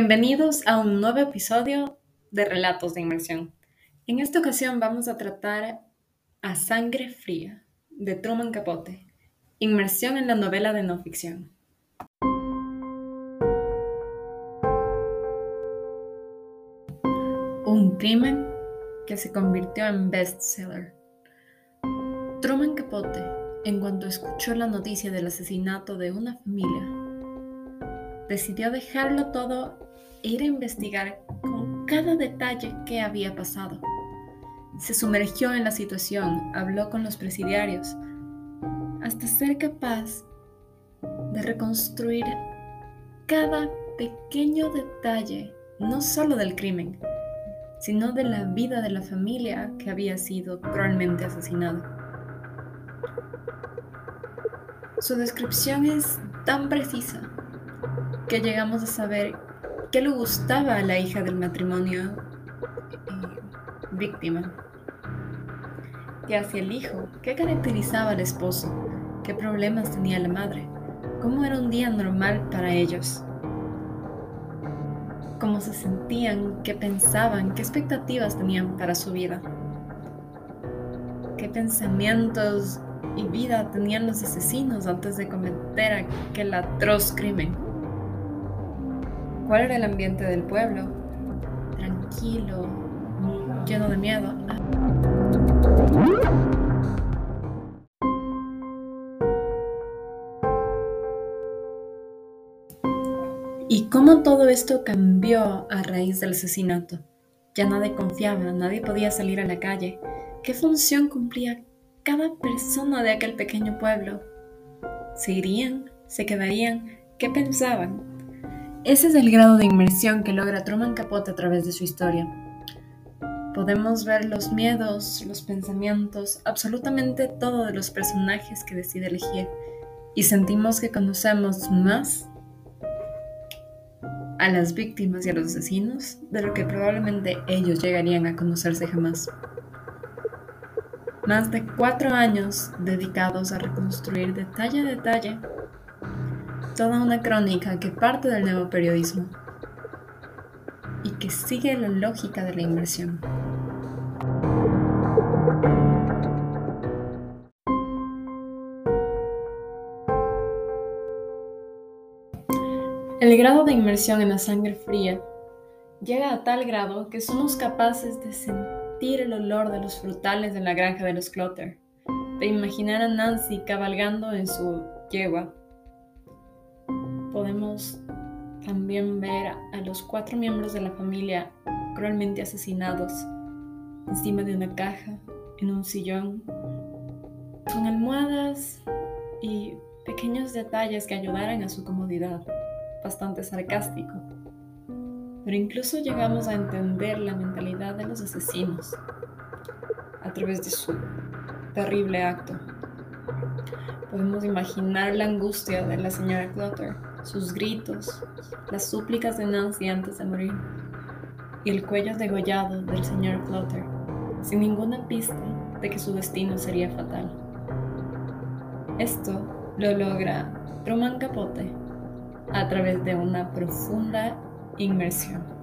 Bienvenidos a un nuevo episodio de Relatos de Inmersión. En esta ocasión vamos a tratar A Sangre Fría de Truman Capote, inmersión en la novela de no ficción. Un crimen que se convirtió en bestseller. Truman Capote, en cuanto escuchó la noticia del asesinato de una familia, decidió dejarlo todo ir a investigar con cada detalle qué había pasado. Se sumergió en la situación, habló con los presidiarios, hasta ser capaz de reconstruir cada pequeño detalle, no solo del crimen, sino de la vida de la familia que había sido cruelmente asesinada. Su descripción es tan precisa que llegamos a saber qué le gustaba a la hija del matrimonio eh, víctima, y hacia el hijo, qué caracterizaba al esposo, qué problemas tenía la madre, cómo era un día normal para ellos, cómo se sentían, qué pensaban, qué expectativas tenían para su vida, qué pensamientos y vida tenían los asesinos antes de cometer aquel atroz crimen. ¿Cuál era el ambiente del pueblo? Tranquilo, lleno de miedo. ¿Y cómo todo esto cambió a raíz del asesinato? Ya nadie confiaba, nadie podía salir a la calle. ¿Qué función cumplía cada persona de aquel pequeño pueblo? ¿Se irían? ¿Se quedarían? ¿Qué pensaban? Ese es el grado de inmersión que logra Truman Capote a través de su historia. Podemos ver los miedos, los pensamientos, absolutamente todo de los personajes que decide elegir y sentimos que conocemos más a las víctimas y a los asesinos de lo que probablemente ellos llegarían a conocerse jamás. Más de cuatro años dedicados a reconstruir detalle a detalle toda una crónica que parte del nuevo periodismo y que sigue la lógica de la inversión. El grado de inmersión en la sangre fría llega a tal grado que somos capaces de sentir el olor de los frutales de la granja de los Clotter, de imaginar a Nancy cabalgando en su yegua podemos también ver a los cuatro miembros de la familia cruelmente asesinados encima de una caja, en un sillón, con almohadas y pequeños detalles que ayudaran a su comodidad, bastante sarcástico. Pero incluso llegamos a entender la mentalidad de los asesinos a través de su terrible acto. Podemos imaginar la angustia de la señora Clutter sus gritos, las súplicas de Nancy antes de morir y el cuello degollado del señor Clutter, sin ninguna pista de que su destino sería fatal. Esto lo logra Truman Capote a través de una profunda inmersión.